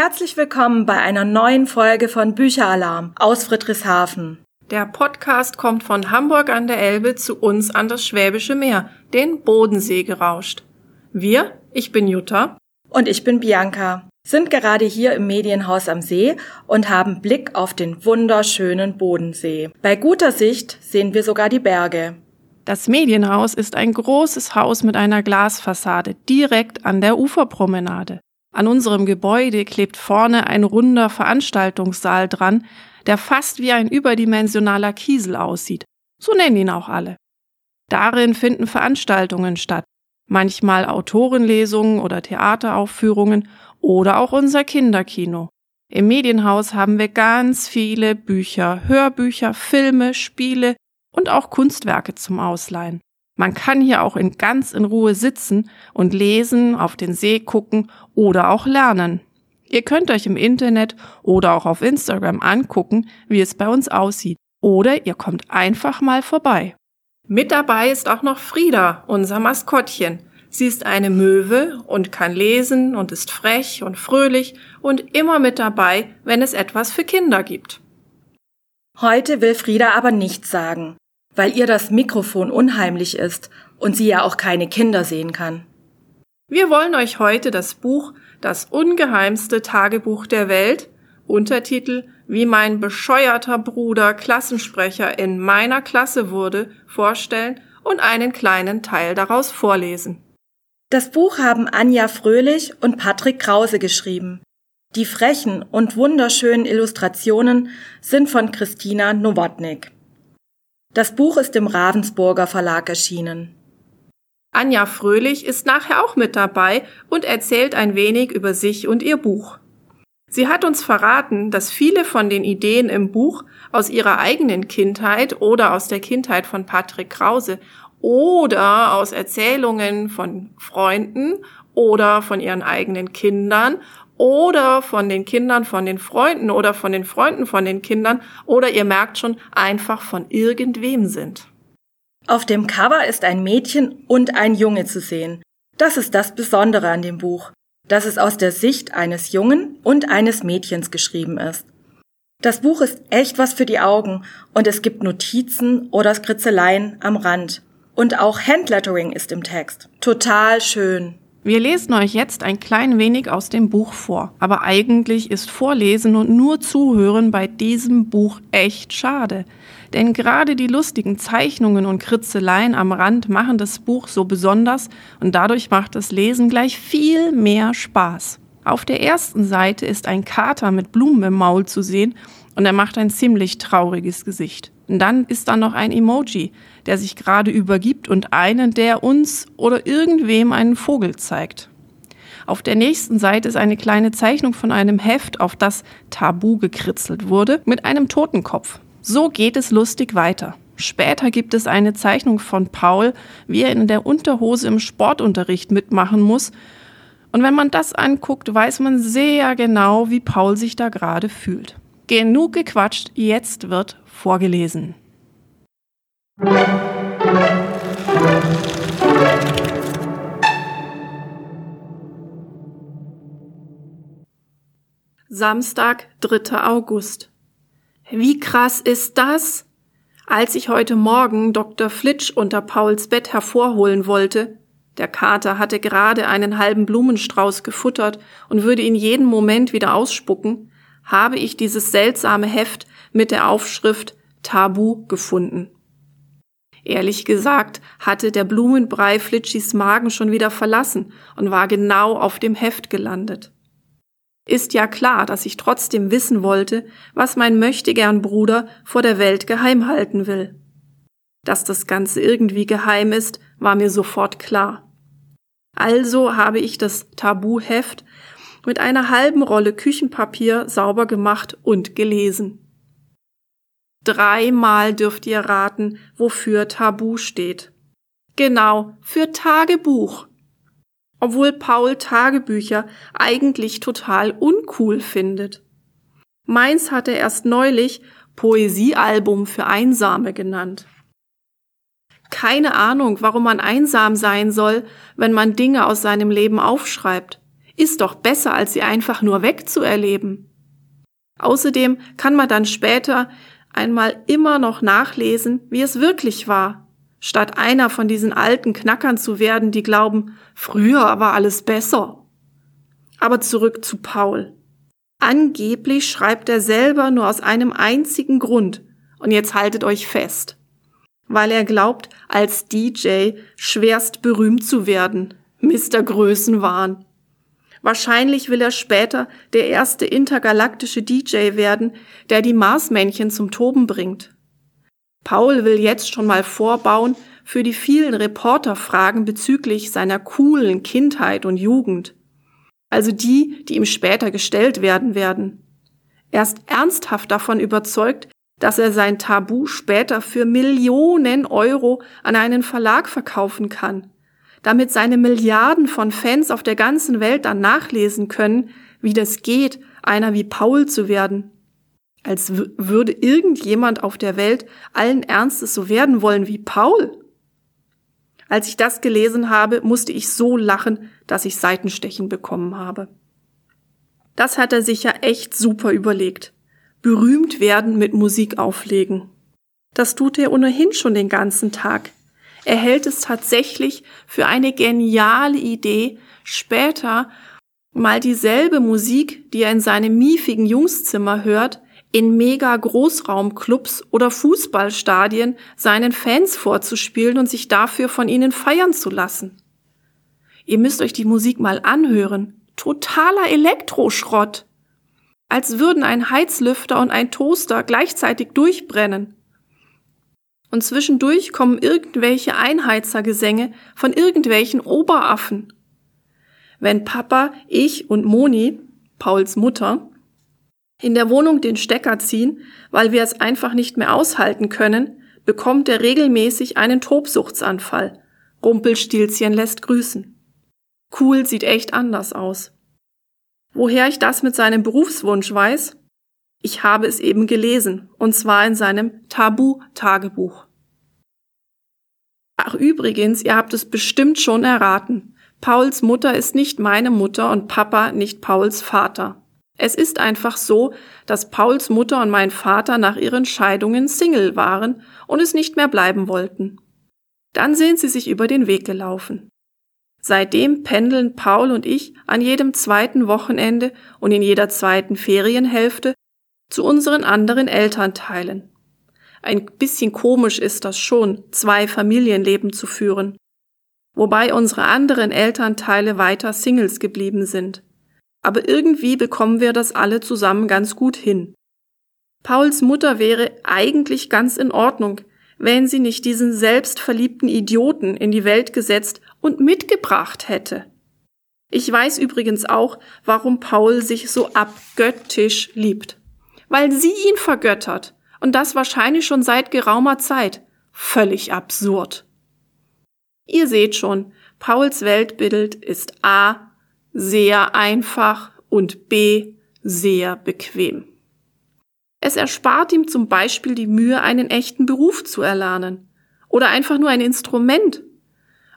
Herzlich willkommen bei einer neuen Folge von Bücheralarm aus Friedrichshafen. Der Podcast kommt von Hamburg an der Elbe zu uns an das Schwäbische Meer, den Bodensee gerauscht. Wir, ich bin Jutta. Und ich bin Bianca, sind gerade hier im Medienhaus am See und haben Blick auf den wunderschönen Bodensee. Bei guter Sicht sehen wir sogar die Berge. Das Medienhaus ist ein großes Haus mit einer Glasfassade direkt an der Uferpromenade. An unserem Gebäude klebt vorne ein runder Veranstaltungssaal dran, der fast wie ein überdimensionaler Kiesel aussieht. So nennen ihn auch alle. Darin finden Veranstaltungen statt, manchmal Autorenlesungen oder Theateraufführungen oder auch unser Kinderkino. Im Medienhaus haben wir ganz viele Bücher, Hörbücher, Filme, Spiele und auch Kunstwerke zum Ausleihen. Man kann hier auch in ganz in Ruhe sitzen und lesen, auf den See gucken oder auch lernen. Ihr könnt euch im Internet oder auch auf Instagram angucken, wie es bei uns aussieht. Oder ihr kommt einfach mal vorbei. Mit dabei ist auch noch Frieda, unser Maskottchen. Sie ist eine Möwe und kann lesen und ist frech und fröhlich und immer mit dabei, wenn es etwas für Kinder gibt. Heute will Frieda aber nichts sagen, weil ihr das Mikrofon unheimlich ist und sie ja auch keine Kinder sehen kann. Wir wollen euch heute das Buch Das ungeheimste Tagebuch der Welt, Untertitel Wie mein bescheuerter Bruder Klassensprecher in meiner Klasse wurde, vorstellen und einen kleinen Teil daraus vorlesen. Das Buch haben Anja Fröhlich und Patrick Krause geschrieben. Die frechen und wunderschönen Illustrationen sind von Christina Nowotnik. Das Buch ist im Ravensburger Verlag erschienen. Anja Fröhlich ist nachher auch mit dabei und erzählt ein wenig über sich und ihr Buch. Sie hat uns verraten, dass viele von den Ideen im Buch aus ihrer eigenen Kindheit oder aus der Kindheit von Patrick Krause oder aus Erzählungen von Freunden oder von ihren eigenen Kindern oder von den Kindern von den Freunden oder von den Freunden von den Kindern oder ihr merkt schon einfach von irgendwem sind. Auf dem Cover ist ein Mädchen und ein Junge zu sehen. Das ist das Besondere an dem Buch, dass es aus der Sicht eines Jungen und eines Mädchens geschrieben ist. Das Buch ist echt was für die Augen und es gibt Notizen oder Skritzeleien am Rand. Und auch Handlettering ist im Text. Total schön. Wir lesen euch jetzt ein klein wenig aus dem Buch vor, aber eigentlich ist Vorlesen und nur Zuhören bei diesem Buch echt schade. Denn gerade die lustigen Zeichnungen und Kritzeleien am Rand machen das Buch so besonders und dadurch macht das Lesen gleich viel mehr Spaß. Auf der ersten Seite ist ein Kater mit Blumen im Maul zu sehen und er macht ein ziemlich trauriges Gesicht. Und dann ist da noch ein Emoji, der sich gerade übergibt und einen, der uns oder irgendwem einen Vogel zeigt. Auf der nächsten Seite ist eine kleine Zeichnung von einem Heft, auf das Tabu gekritzelt wurde, mit einem Totenkopf. So geht es lustig weiter. Später gibt es eine Zeichnung von Paul, wie er in der Unterhose im Sportunterricht mitmachen muss. Und wenn man das anguckt, weiß man sehr genau, wie Paul sich da gerade fühlt. Genug gequatscht, jetzt wird vorgelesen. Samstag, 3. August. Wie krass ist das? Als ich heute Morgen Dr. Flitsch unter Pauls Bett hervorholen wollte, der Kater hatte gerade einen halben Blumenstrauß gefuttert und würde ihn jeden Moment wieder ausspucken, habe ich dieses seltsame Heft mit der Aufschrift Tabu gefunden. Ehrlich gesagt hatte der Blumenbrei Flitschis Magen schon wieder verlassen und war genau auf dem Heft gelandet. Ist ja klar, dass ich trotzdem wissen wollte, was mein möchtegern Bruder vor der Welt geheim halten will. Dass das Ganze irgendwie geheim ist, war mir sofort klar. Also habe ich das Tabuheft mit einer halben Rolle Küchenpapier sauber gemacht und gelesen. Dreimal dürft ihr raten, wofür Tabu steht. Genau, für Tagebuch obwohl Paul Tagebücher eigentlich total uncool findet. Meins hat er erst neulich Poesiealbum für Einsame genannt. Keine Ahnung, warum man einsam sein soll, wenn man Dinge aus seinem Leben aufschreibt. ist doch besser, als sie einfach nur wegzuerleben. Außerdem kann man dann später einmal immer noch nachlesen, wie es wirklich war, statt einer von diesen alten Knackern zu werden, die glauben, früher war alles besser. Aber zurück zu Paul. Angeblich schreibt er selber nur aus einem einzigen Grund, und jetzt haltet euch fest, weil er glaubt, als DJ schwerst berühmt zu werden, Mr. Größenwahn. Wahrscheinlich will er später der erste intergalaktische DJ werden, der die Marsmännchen zum Toben bringt. Paul will jetzt schon mal vorbauen für die vielen Reporterfragen bezüglich seiner coolen Kindheit und Jugend. Also die, die ihm später gestellt werden werden. Er ist ernsthaft davon überzeugt, dass er sein Tabu später für Millionen Euro an einen Verlag verkaufen kann damit seine Milliarden von Fans auf der ganzen Welt dann nachlesen können, wie das geht, einer wie Paul zu werden. Als würde irgendjemand auf der Welt allen Ernstes so werden wollen wie Paul. Als ich das gelesen habe, musste ich so lachen, dass ich Seitenstechen bekommen habe. Das hat er sich ja echt super überlegt. Berühmt werden mit Musik auflegen. Das tut er ohnehin schon den ganzen Tag. Er hält es tatsächlich für eine geniale Idee, später mal dieselbe Musik, die er in seinem miefigen Jungszimmer hört, in mega Großraumclubs oder Fußballstadien seinen Fans vorzuspielen und sich dafür von ihnen feiern zu lassen. Ihr müsst euch die Musik mal anhören. Totaler Elektroschrott. Als würden ein Heizlüfter und ein Toaster gleichzeitig durchbrennen. Und zwischendurch kommen irgendwelche Einheizergesänge von irgendwelchen Oberaffen. Wenn Papa, ich und Moni, Pauls Mutter, in der Wohnung den Stecker ziehen, weil wir es einfach nicht mehr aushalten können, bekommt er regelmäßig einen Tobsuchtsanfall. Rumpelstilzchen lässt grüßen. Cool sieht echt anders aus. Woher ich das mit seinem Berufswunsch weiß? Ich habe es eben gelesen, und zwar in seinem Tabu-Tagebuch. Ach übrigens, ihr habt es bestimmt schon erraten. Pauls Mutter ist nicht meine Mutter und Papa nicht Pauls Vater. Es ist einfach so, dass Pauls Mutter und mein Vater nach ihren Scheidungen Single waren und es nicht mehr bleiben wollten. Dann sind sie sich über den Weg gelaufen. Seitdem pendeln Paul und ich an jedem zweiten Wochenende und in jeder zweiten Ferienhälfte zu unseren anderen Elternteilen. Ein bisschen komisch ist das schon, zwei Familienleben zu führen. Wobei unsere anderen Elternteile weiter Singles geblieben sind. Aber irgendwie bekommen wir das alle zusammen ganz gut hin. Pauls Mutter wäre eigentlich ganz in Ordnung, wenn sie nicht diesen selbstverliebten Idioten in die Welt gesetzt und mitgebracht hätte. Ich weiß übrigens auch, warum Paul sich so abgöttisch liebt weil sie ihn vergöttert. Und das wahrscheinlich schon seit geraumer Zeit. Völlig absurd. Ihr seht schon, Pauls Weltbild ist A sehr einfach und B sehr bequem. Es erspart ihm zum Beispiel die Mühe, einen echten Beruf zu erlernen oder einfach nur ein Instrument,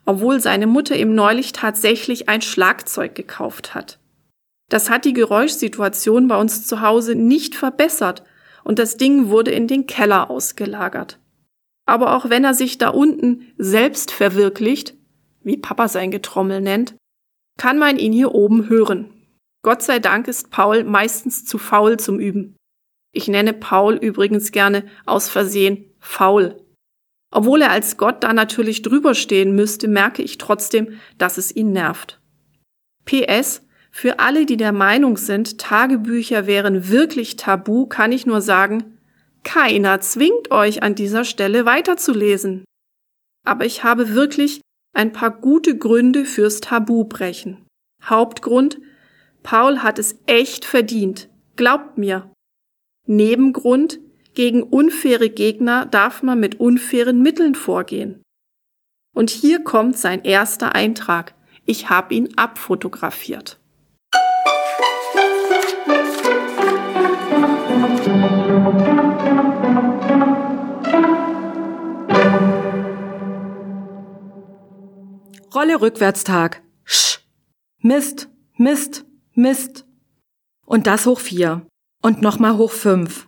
obwohl seine Mutter ihm neulich tatsächlich ein Schlagzeug gekauft hat. Das hat die Geräuschsituation bei uns zu Hause nicht verbessert und das Ding wurde in den Keller ausgelagert. Aber auch wenn er sich da unten selbst verwirklicht, wie Papa sein Getrommel nennt, kann man ihn hier oben hören. Gott sei Dank ist Paul meistens zu faul zum Üben. Ich nenne Paul übrigens gerne aus Versehen faul. Obwohl er als Gott da natürlich drüber stehen müsste, merke ich trotzdem, dass es ihn nervt. PS, für alle, die der Meinung sind, Tagebücher wären wirklich tabu, kann ich nur sagen, keiner zwingt euch an dieser Stelle weiterzulesen. Aber ich habe wirklich ein paar gute Gründe fürs Tabubrechen. Hauptgrund, Paul hat es echt verdient. Glaubt mir. Nebengrund, gegen unfaire Gegner darf man mit unfairen Mitteln vorgehen. Und hier kommt sein erster Eintrag. Ich habe ihn abfotografiert. Rolle Rückwärtstag. Sch. Mist. Mist, Mist. Und das hoch vier. Und nochmal hoch fünf.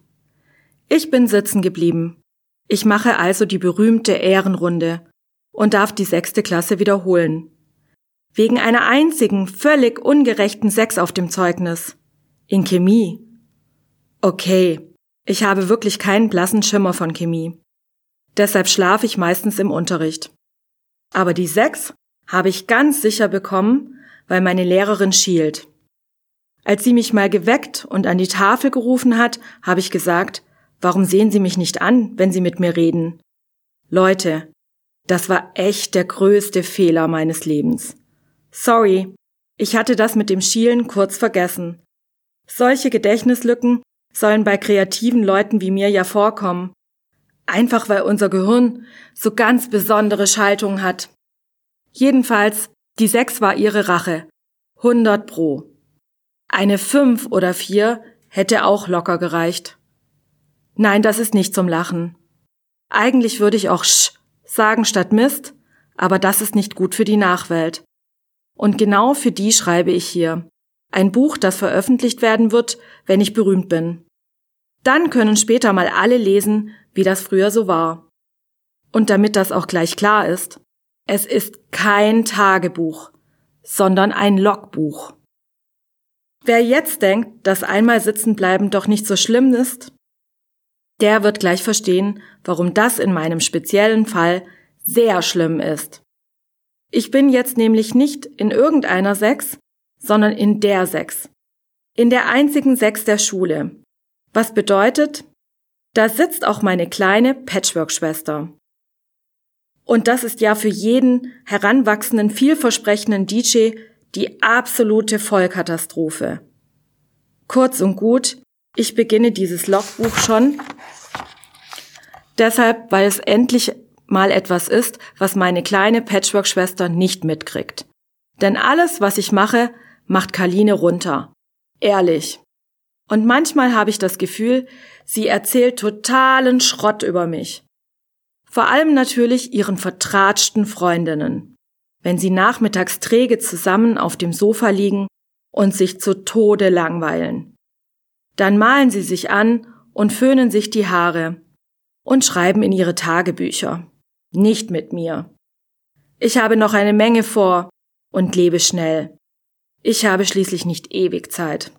Ich bin sitzen geblieben. Ich mache also die berühmte Ehrenrunde und darf die sechste Klasse wiederholen. Wegen einer einzigen, völlig ungerechten Sechs auf dem Zeugnis. In Chemie. Okay, ich habe wirklich keinen blassen Schimmer von Chemie. Deshalb schlafe ich meistens im Unterricht. Aber die Sechs habe ich ganz sicher bekommen, weil meine Lehrerin schielt. Als sie mich mal geweckt und an die Tafel gerufen hat, habe ich gesagt, warum sehen Sie mich nicht an, wenn Sie mit mir reden? Leute, das war echt der größte Fehler meines Lebens. Sorry, ich hatte das mit dem Schielen kurz vergessen. Solche Gedächtnislücken sollen bei kreativen Leuten wie mir ja vorkommen. Einfach weil unser Gehirn so ganz besondere Schaltungen hat. Jedenfalls, die sechs war ihre Rache. 100 pro. Eine fünf oder vier hätte auch locker gereicht. Nein, das ist nicht zum Lachen. Eigentlich würde ich auch sch sagen statt Mist, aber das ist nicht gut für die Nachwelt. Und genau für die schreibe ich hier. Ein Buch, das veröffentlicht werden wird, wenn ich berühmt bin. Dann können später mal alle lesen, wie das früher so war. Und damit das auch gleich klar ist, es ist kein Tagebuch, sondern ein Logbuch. Wer jetzt denkt, dass einmal sitzen bleiben doch nicht so schlimm ist, der wird gleich verstehen, warum das in meinem speziellen Fall sehr schlimm ist. Ich bin jetzt nämlich nicht in irgendeiner Sechs, sondern in der Sechs. In der einzigen Sechs der Schule. Was bedeutet, da sitzt auch meine kleine Patchwork-Schwester. Und das ist ja für jeden heranwachsenden, vielversprechenden DJ die absolute Vollkatastrophe. Kurz und gut, ich beginne dieses Logbuch schon deshalb, weil es endlich mal etwas ist, was meine kleine Patchwork-Schwester nicht mitkriegt. Denn alles, was ich mache, macht Kaline runter. Ehrlich. Und manchmal habe ich das Gefühl, sie erzählt totalen Schrott über mich. Vor allem natürlich ihren vertratschten Freundinnen. Wenn sie nachmittags träge zusammen auf dem Sofa liegen und sich zu Tode langweilen. Dann malen sie sich an und föhnen sich die Haare und schreiben in ihre Tagebücher. Nicht mit mir. Ich habe noch eine Menge vor und lebe schnell. Ich habe schließlich nicht ewig Zeit.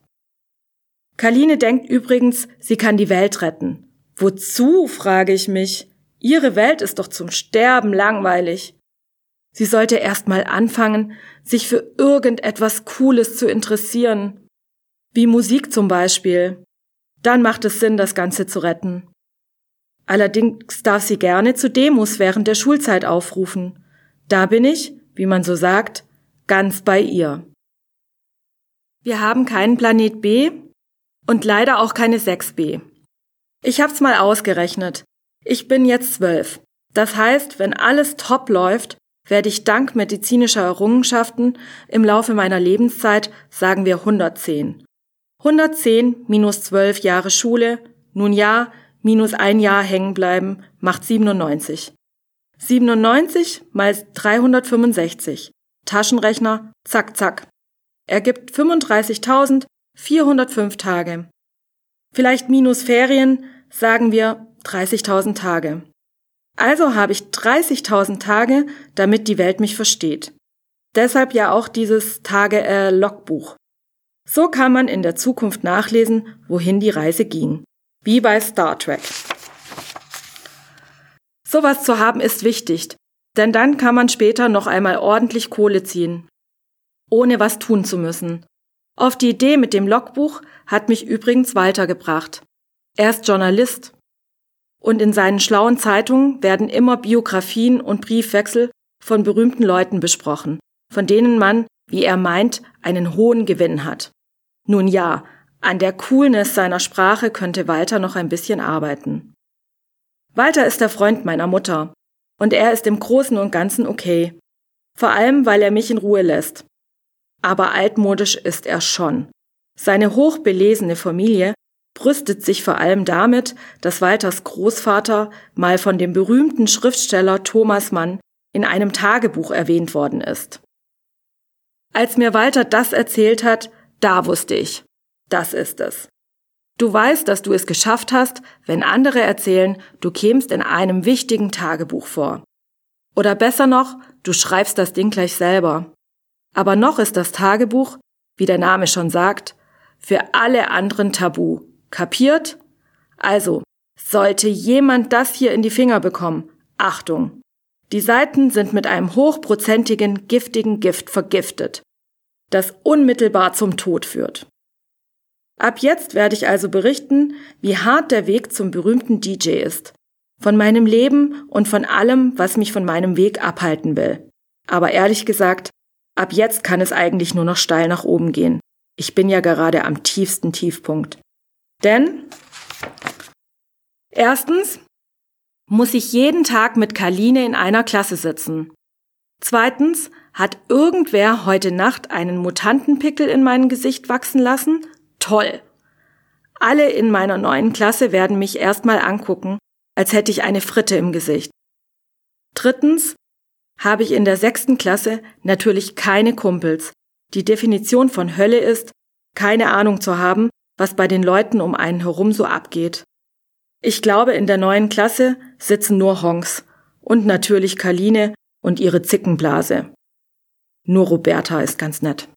Kaline denkt übrigens, sie kann die Welt retten. Wozu, frage ich mich. Ihre Welt ist doch zum Sterben langweilig. Sie sollte erst mal anfangen, sich für irgendetwas Cooles zu interessieren. Wie Musik zum Beispiel. Dann macht es Sinn, das Ganze zu retten. Allerdings darf sie gerne zu Demos während der Schulzeit aufrufen. Da bin ich, wie man so sagt, ganz bei ihr. Wir haben keinen Planet B und leider auch keine 6b. Ich hab's mal ausgerechnet. Ich bin jetzt zwölf. Das heißt, wenn alles top läuft, werde ich dank medizinischer Errungenschaften im Laufe meiner Lebenszeit, sagen wir 110. 110 minus 12 Jahre Schule, nun ja, minus ein Jahr hängen bleiben, macht 97. 97 mal 365. Taschenrechner, zack, zack. Ergibt 35.405 Tage. Vielleicht minus Ferien, sagen wir 30.000 Tage. Also habe ich 30.000 Tage, damit die Welt mich versteht. Deshalb ja auch dieses Tage-Logbuch. So kann man in der Zukunft nachlesen, wohin die Reise ging wie bei Star Trek. Sowas zu haben ist wichtig, denn dann kann man später noch einmal ordentlich Kohle ziehen, ohne was tun zu müssen. Auf die Idee mit dem Logbuch hat mich übrigens Walter gebracht. Er ist Journalist. Und in seinen schlauen Zeitungen werden immer Biografien und Briefwechsel von berühmten Leuten besprochen, von denen man, wie er meint, einen hohen Gewinn hat. Nun ja, an der Coolness seiner Sprache könnte Walter noch ein bisschen arbeiten. Walter ist der Freund meiner Mutter. Und er ist im Großen und Ganzen okay. Vor allem, weil er mich in Ruhe lässt. Aber altmodisch ist er schon. Seine hochbelesene Familie brüstet sich vor allem damit, dass Walters Großvater mal von dem berühmten Schriftsteller Thomas Mann in einem Tagebuch erwähnt worden ist. Als mir Walter das erzählt hat, da wusste ich, das ist es. Du weißt, dass du es geschafft hast, wenn andere erzählen, du kämst in einem wichtigen Tagebuch vor. Oder besser noch, du schreibst das Ding gleich selber. Aber noch ist das Tagebuch, wie der Name schon sagt, für alle anderen tabu. Kapiert? Also, sollte jemand das hier in die Finger bekommen, Achtung! Die Seiten sind mit einem hochprozentigen, giftigen Gift vergiftet, das unmittelbar zum Tod führt. Ab jetzt werde ich also berichten, wie hart der Weg zum berühmten DJ ist. Von meinem Leben und von allem, was mich von meinem Weg abhalten will. Aber ehrlich gesagt, ab jetzt kann es eigentlich nur noch steil nach oben gehen. Ich bin ja gerade am tiefsten Tiefpunkt. Denn erstens muss ich jeden Tag mit Karline in einer Klasse sitzen. Zweitens hat irgendwer heute Nacht einen Mutantenpickel in meinem Gesicht wachsen lassen toll. Alle in meiner neuen Klasse werden mich erstmal angucken, als hätte ich eine Fritte im Gesicht. Drittens habe ich in der sechsten Klasse natürlich keine Kumpels. Die Definition von Hölle ist, keine Ahnung zu haben, was bei den Leuten um einen herum so abgeht. Ich glaube, in der neuen Klasse sitzen nur Honks und natürlich Kaline und ihre Zickenblase. Nur Roberta ist ganz nett.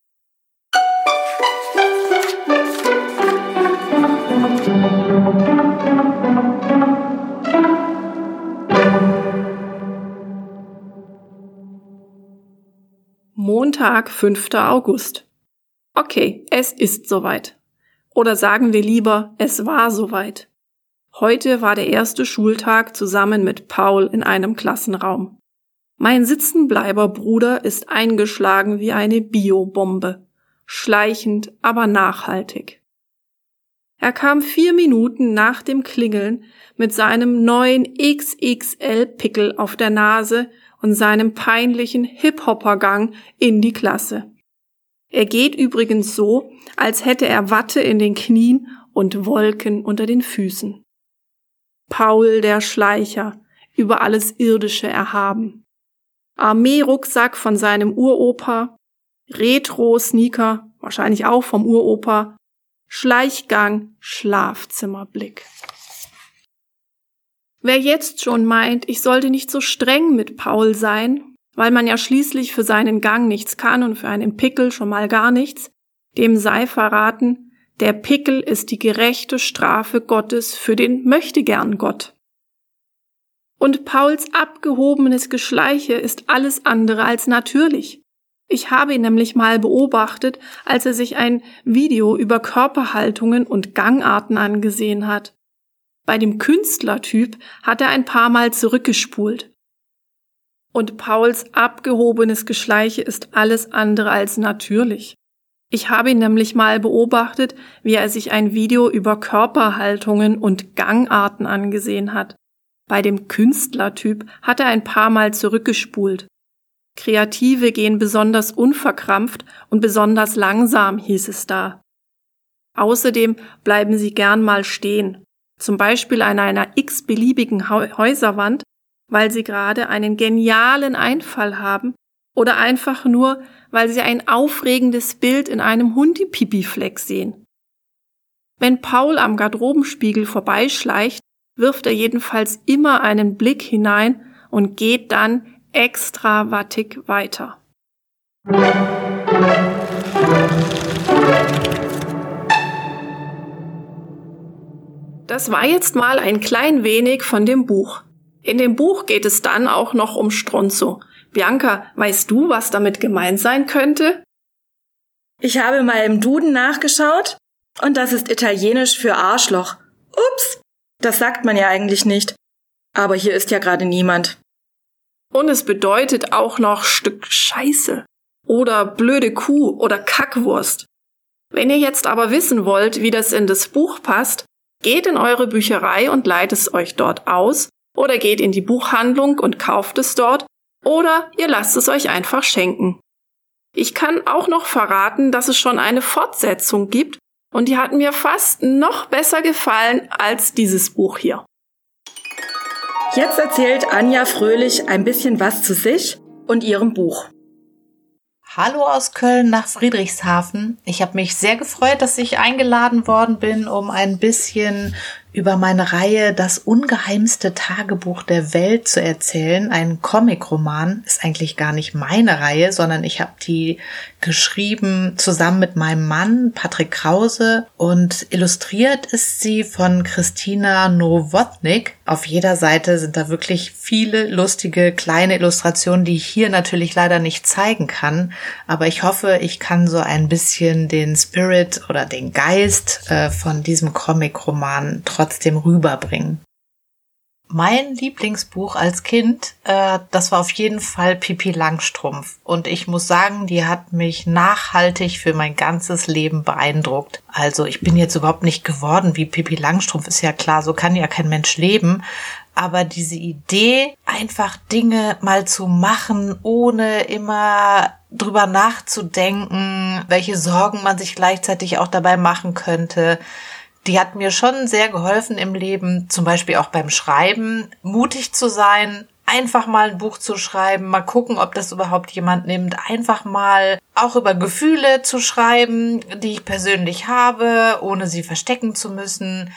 Montag, 5. August. Okay, es ist soweit. Oder sagen wir lieber, es war soweit. Heute war der erste Schultag zusammen mit Paul in einem Klassenraum. Mein Sitzenbleiber-Bruder ist eingeschlagen wie eine Biobombe. Schleichend, aber nachhaltig. Er kam vier Minuten nach dem Klingeln mit seinem neuen XXL-Pickel auf der Nase und seinem peinlichen Hip-Hopper-Gang in die Klasse. Er geht übrigens so, als hätte er Watte in den Knien und Wolken unter den Füßen. Paul der Schleicher, über alles Irdische erhaben. Armeerucksack von seinem Uropa, Retro-Sneaker, wahrscheinlich auch vom Uropa, Schleichgang, Schlafzimmerblick. Wer jetzt schon meint, ich sollte nicht so streng mit Paul sein, weil man ja schließlich für seinen Gang nichts kann und für einen Pickel schon mal gar nichts, dem sei verraten, der Pickel ist die gerechte Strafe Gottes für den Möchtegern Gott. Und Pauls abgehobenes Geschleiche ist alles andere als natürlich. Ich habe ihn nämlich mal beobachtet, als er sich ein Video über Körperhaltungen und Gangarten angesehen hat. Bei dem Künstlertyp hat er ein paar Mal zurückgespult. Und Pauls abgehobenes Geschleiche ist alles andere als natürlich. Ich habe ihn nämlich mal beobachtet, wie er sich ein Video über Körperhaltungen und Gangarten angesehen hat. Bei dem Künstlertyp hat er ein paar Mal zurückgespult. Kreative gehen besonders unverkrampft und besonders langsam, hieß es da. Außerdem bleiben sie gern mal stehen zum Beispiel an einer x-beliebigen Häuserwand, weil sie gerade einen genialen Einfall haben oder einfach nur, weil sie ein aufregendes Bild in einem Hundipipifleck sehen. Wenn Paul am Garderobenspiegel vorbeischleicht, wirft er jedenfalls immer einen Blick hinein und geht dann extra wattig weiter. Das war jetzt mal ein klein wenig von dem Buch. In dem Buch geht es dann auch noch um Stronzo. Bianca, weißt du, was damit gemeint sein könnte? Ich habe mal im Duden nachgeschaut und das ist italienisch für Arschloch. Ups, das sagt man ja eigentlich nicht. Aber hier ist ja gerade niemand. Und es bedeutet auch noch Stück Scheiße oder blöde Kuh oder Kackwurst. Wenn ihr jetzt aber wissen wollt, wie das in das Buch passt, Geht in eure Bücherei und leiht es euch dort aus oder geht in die Buchhandlung und kauft es dort oder ihr lasst es euch einfach schenken. Ich kann auch noch verraten, dass es schon eine Fortsetzung gibt und die hat mir fast noch besser gefallen als dieses Buch hier. Jetzt erzählt Anja Fröhlich ein bisschen was zu sich und ihrem Buch. Hallo aus Köln nach Friedrichshafen. Ich habe mich sehr gefreut, dass ich eingeladen worden bin, um ein bisschen über meine Reihe Das ungeheimste Tagebuch der Welt zu erzählen. Ein Comic-Roman ist eigentlich gar nicht meine Reihe, sondern ich habe die geschrieben zusammen mit meinem Mann Patrick Krause und illustriert ist sie von Christina Nowotnik. Auf jeder Seite sind da wirklich viele lustige kleine Illustrationen, die ich hier natürlich leider nicht zeigen kann, aber ich hoffe, ich kann so ein bisschen den Spirit oder den Geist äh, von diesem Comic-Roman trotzdem rüberbringen. Mein Lieblingsbuch als Kind, äh, das war auf jeden Fall Pipi Langstrumpf. Und ich muss sagen, die hat mich nachhaltig für mein ganzes Leben beeindruckt. Also ich bin jetzt überhaupt nicht geworden wie Pipi Langstrumpf, ist ja klar, so kann ja kein Mensch leben. Aber diese Idee, einfach Dinge mal zu machen, ohne immer drüber nachzudenken, welche Sorgen man sich gleichzeitig auch dabei machen könnte, die hat mir schon sehr geholfen im Leben, zum Beispiel auch beim Schreiben, mutig zu sein, einfach mal ein Buch zu schreiben, mal gucken, ob das überhaupt jemand nimmt, einfach mal auch über Gefühle zu schreiben, die ich persönlich habe, ohne sie verstecken zu müssen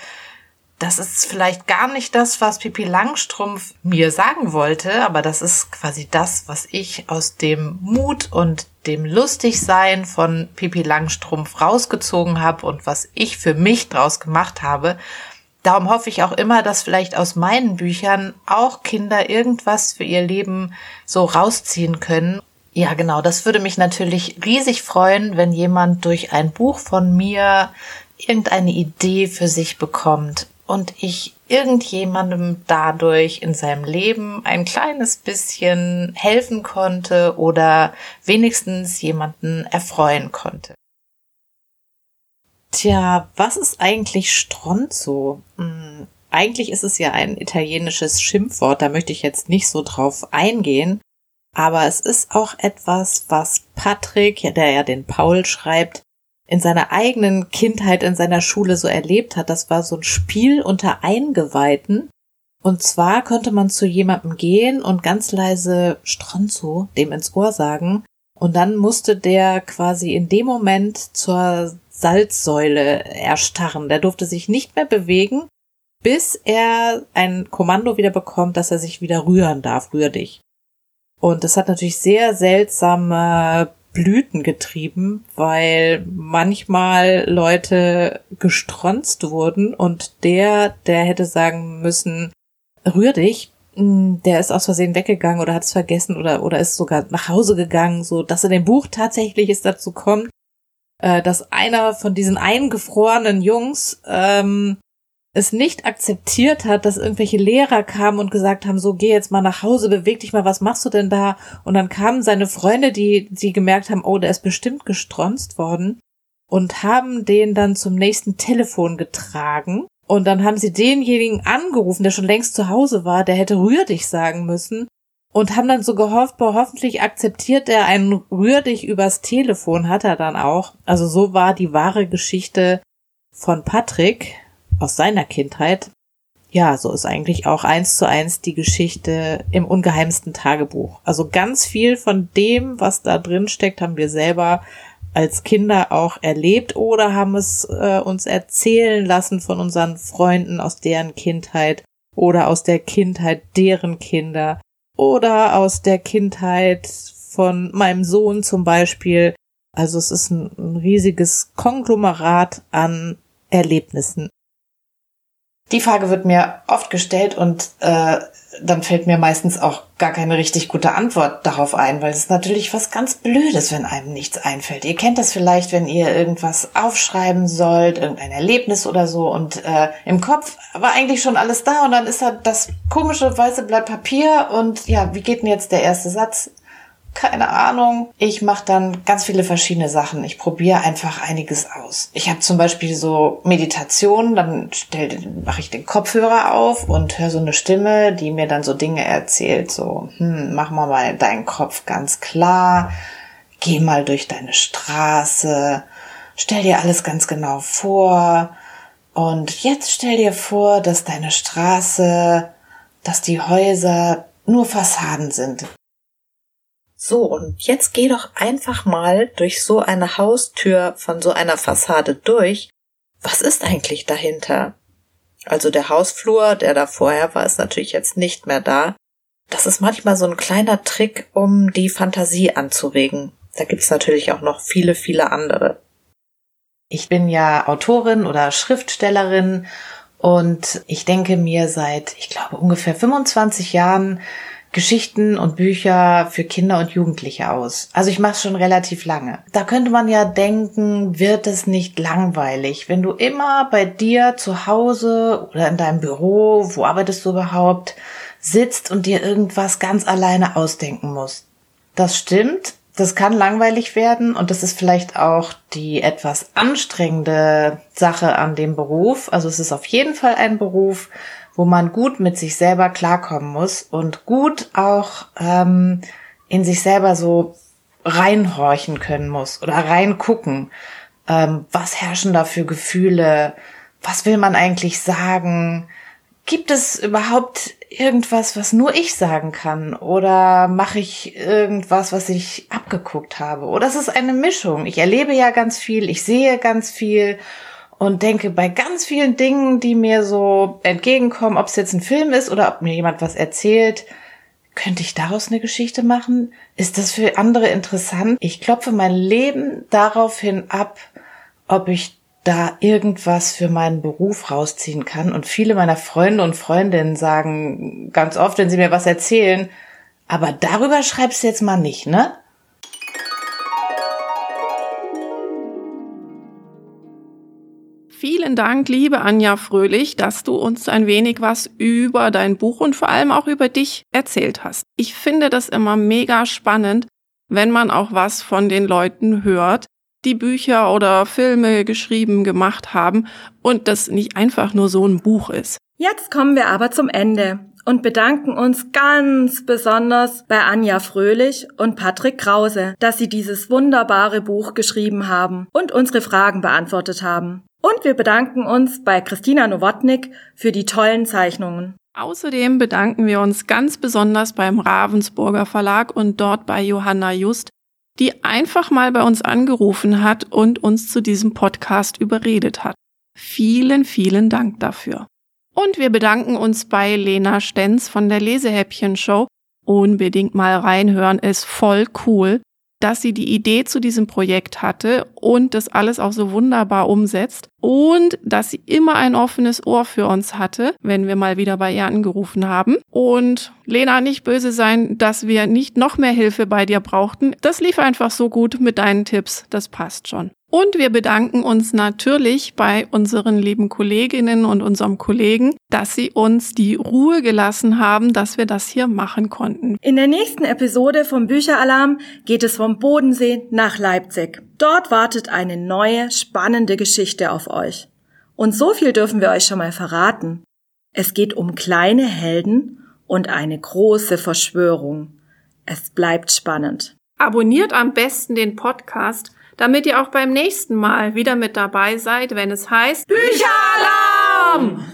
das ist vielleicht gar nicht das, was Pipi Langstrumpf mir sagen wollte, aber das ist quasi das, was ich aus dem Mut und dem Lustigsein von Pipi Langstrumpf rausgezogen habe und was ich für mich draus gemacht habe. Darum hoffe ich auch immer, dass vielleicht aus meinen Büchern auch Kinder irgendwas für ihr Leben so rausziehen können. Ja, genau, das würde mich natürlich riesig freuen, wenn jemand durch ein Buch von mir irgendeine Idee für sich bekommt und ich irgendjemandem dadurch in seinem Leben ein kleines bisschen helfen konnte oder wenigstens jemanden erfreuen konnte. Tja, was ist eigentlich Stronzo? Hm, eigentlich ist es ja ein italienisches Schimpfwort, da möchte ich jetzt nicht so drauf eingehen, aber es ist auch etwas, was Patrick, der ja den Paul schreibt, in seiner eigenen Kindheit in seiner Schule so erlebt hat. Das war so ein Spiel unter Eingeweihten. Und zwar konnte man zu jemandem gehen und ganz leise Stronzo dem ins Ohr sagen. Und dann musste der quasi in dem Moment zur Salzsäule erstarren. Der durfte sich nicht mehr bewegen, bis er ein Kommando wieder bekommt, dass er sich wieder rühren darf. Rühr dich. Und das hat natürlich sehr seltsame Blüten getrieben, weil manchmal Leute gestronzt wurden und der, der hätte sagen müssen, rühr dich, hm, der ist aus Versehen weggegangen oder hat es vergessen oder, oder ist sogar nach Hause gegangen, so dass in dem Buch tatsächlich es dazu kommt, äh, dass einer von diesen eingefrorenen Jungs ähm, es nicht akzeptiert hat, dass irgendwelche Lehrer kamen und gesagt haben, so geh jetzt mal nach Hause, beweg dich mal, was machst du denn da? Und dann kamen seine Freunde, die, die gemerkt haben, oh, der ist bestimmt gestronzt worden und haben den dann zum nächsten Telefon getragen. Und dann haben sie denjenigen angerufen, der schon längst zu Hause war, der hätte rühr dich sagen müssen. Und haben dann so gehofft, boah, hoffentlich akzeptiert er einen rühr dich übers Telefon, hat er dann auch. Also so war die wahre Geschichte von Patrick, aus seiner Kindheit. Ja, so ist eigentlich auch eins zu eins die Geschichte im ungeheimsten Tagebuch. Also ganz viel von dem, was da drin steckt, haben wir selber als Kinder auch erlebt oder haben es äh, uns erzählen lassen von unseren Freunden aus deren Kindheit oder aus der Kindheit deren Kinder oder aus der Kindheit von meinem Sohn zum Beispiel. Also es ist ein, ein riesiges Konglomerat an Erlebnissen. Die Frage wird mir oft gestellt und äh, dann fällt mir meistens auch gar keine richtig gute Antwort darauf ein, weil es ist natürlich was ganz Blödes, wenn einem nichts einfällt. Ihr kennt das vielleicht, wenn ihr irgendwas aufschreiben sollt, irgendein Erlebnis oder so und äh, im Kopf war eigentlich schon alles da und dann ist da das komische weiße Blatt Papier und ja, wie geht denn jetzt der erste Satz? Keine Ahnung. Ich mache dann ganz viele verschiedene Sachen. Ich probiere einfach einiges aus. Ich habe zum Beispiel so Meditationen, dann mache ich den Kopfhörer auf und höre so eine Stimme, die mir dann so Dinge erzählt, so, hm, mach mal mal deinen Kopf ganz klar, geh mal durch deine Straße, stell dir alles ganz genau vor. Und jetzt stell dir vor, dass deine Straße, dass die Häuser nur Fassaden sind So, und jetzt geh doch einfach mal durch so eine Haustür von so einer Fassade durch. Was ist eigentlich dahinter? Also der Hausflur, der da vorher war, ist natürlich jetzt nicht mehr da. Das ist manchmal so ein kleiner Trick, um die Fantasie anzuregen. Da gibt's natürlich auch noch viele, viele andere. Ich bin ja Autorin oder Schriftstellerin und ich denke mir seit, ich glaube, ungefähr 25 Jahren Geschichten und Bücher für Kinder und Jugendliche aus. Also ich mache es schon relativ lange. Da könnte man ja denken, wird es nicht langweilig, wenn du immer bei dir zu Hause oder in deinem Büro, wo arbeitest du überhaupt, sitzt und dir irgendwas ganz alleine ausdenken musst. Das stimmt, das kann langweilig werden und das ist vielleicht auch die etwas anstrengende Sache an dem Beruf. Also es ist auf jeden Fall ein Beruf, wo man gut mit sich selber klarkommen muss und gut auch ähm, in sich selber so reinhorchen können muss oder reingucken. Ähm, was herrschen da für Gefühle? Was will man eigentlich sagen? Gibt es überhaupt irgendwas, was nur ich sagen kann? Oder mache ich irgendwas, was ich abgeguckt habe? Oder es ist eine Mischung. Ich erlebe ja ganz viel, ich sehe ganz viel und denke bei ganz vielen Dingen, die mir so entgegenkommen, ob es jetzt ein Film ist oder ob mir jemand was erzählt, könnte ich daraus eine Geschichte machen? Ist das für andere interessant? Ich klopfe mein Leben daraufhin ab, ob ich da irgendwas für meinen Beruf rausziehen kann. Und viele meiner Freunde und Freundinnen sagen ganz oft, wenn sie mir was erzählen, aber darüber schreibst du jetzt mal nicht, ne? Vielen Dank, liebe Anja Fröhlich, dass du uns ein wenig was über dein Buch und vor allem auch über dich erzählt hast. Ich finde das immer mega spannend, wenn man auch was von den Leuten hört, die Bücher oder Filme geschrieben, gemacht haben und das nicht einfach nur so ein Buch ist. Jetzt kommen wir aber zum Ende und bedanken uns ganz besonders bei Anja Fröhlich und Patrick Krause, dass sie dieses wunderbare Buch geschrieben haben und unsere Fragen beantwortet haben. Und wir bedanken uns bei Christina Nowotnik für die tollen Zeichnungen. Außerdem bedanken wir uns ganz besonders beim Ravensburger Verlag und dort bei Johanna Just, die einfach mal bei uns angerufen hat und uns zu diesem Podcast überredet hat. Vielen, vielen Dank dafür. Und wir bedanken uns bei Lena Stenz von der Lesehäppchen Show. Unbedingt mal reinhören, ist voll cool dass sie die Idee zu diesem Projekt hatte und das alles auch so wunderbar umsetzt und dass sie immer ein offenes Ohr für uns hatte, wenn wir mal wieder bei ihr angerufen haben. Und Lena, nicht böse sein, dass wir nicht noch mehr Hilfe bei dir brauchten. Das lief einfach so gut mit deinen Tipps. Das passt schon. Und wir bedanken uns natürlich bei unseren lieben Kolleginnen und unserem Kollegen, dass sie uns die Ruhe gelassen haben, dass wir das hier machen konnten. In der nächsten Episode vom Bücheralarm geht es vom Bodensee nach Leipzig. Dort wartet eine neue, spannende Geschichte auf euch. Und so viel dürfen wir euch schon mal verraten. Es geht um kleine Helden und eine große Verschwörung. Es bleibt spannend. Abonniert am besten den Podcast, damit ihr auch beim nächsten Mal wieder mit dabei seid, wenn es heißt Bücheralarm!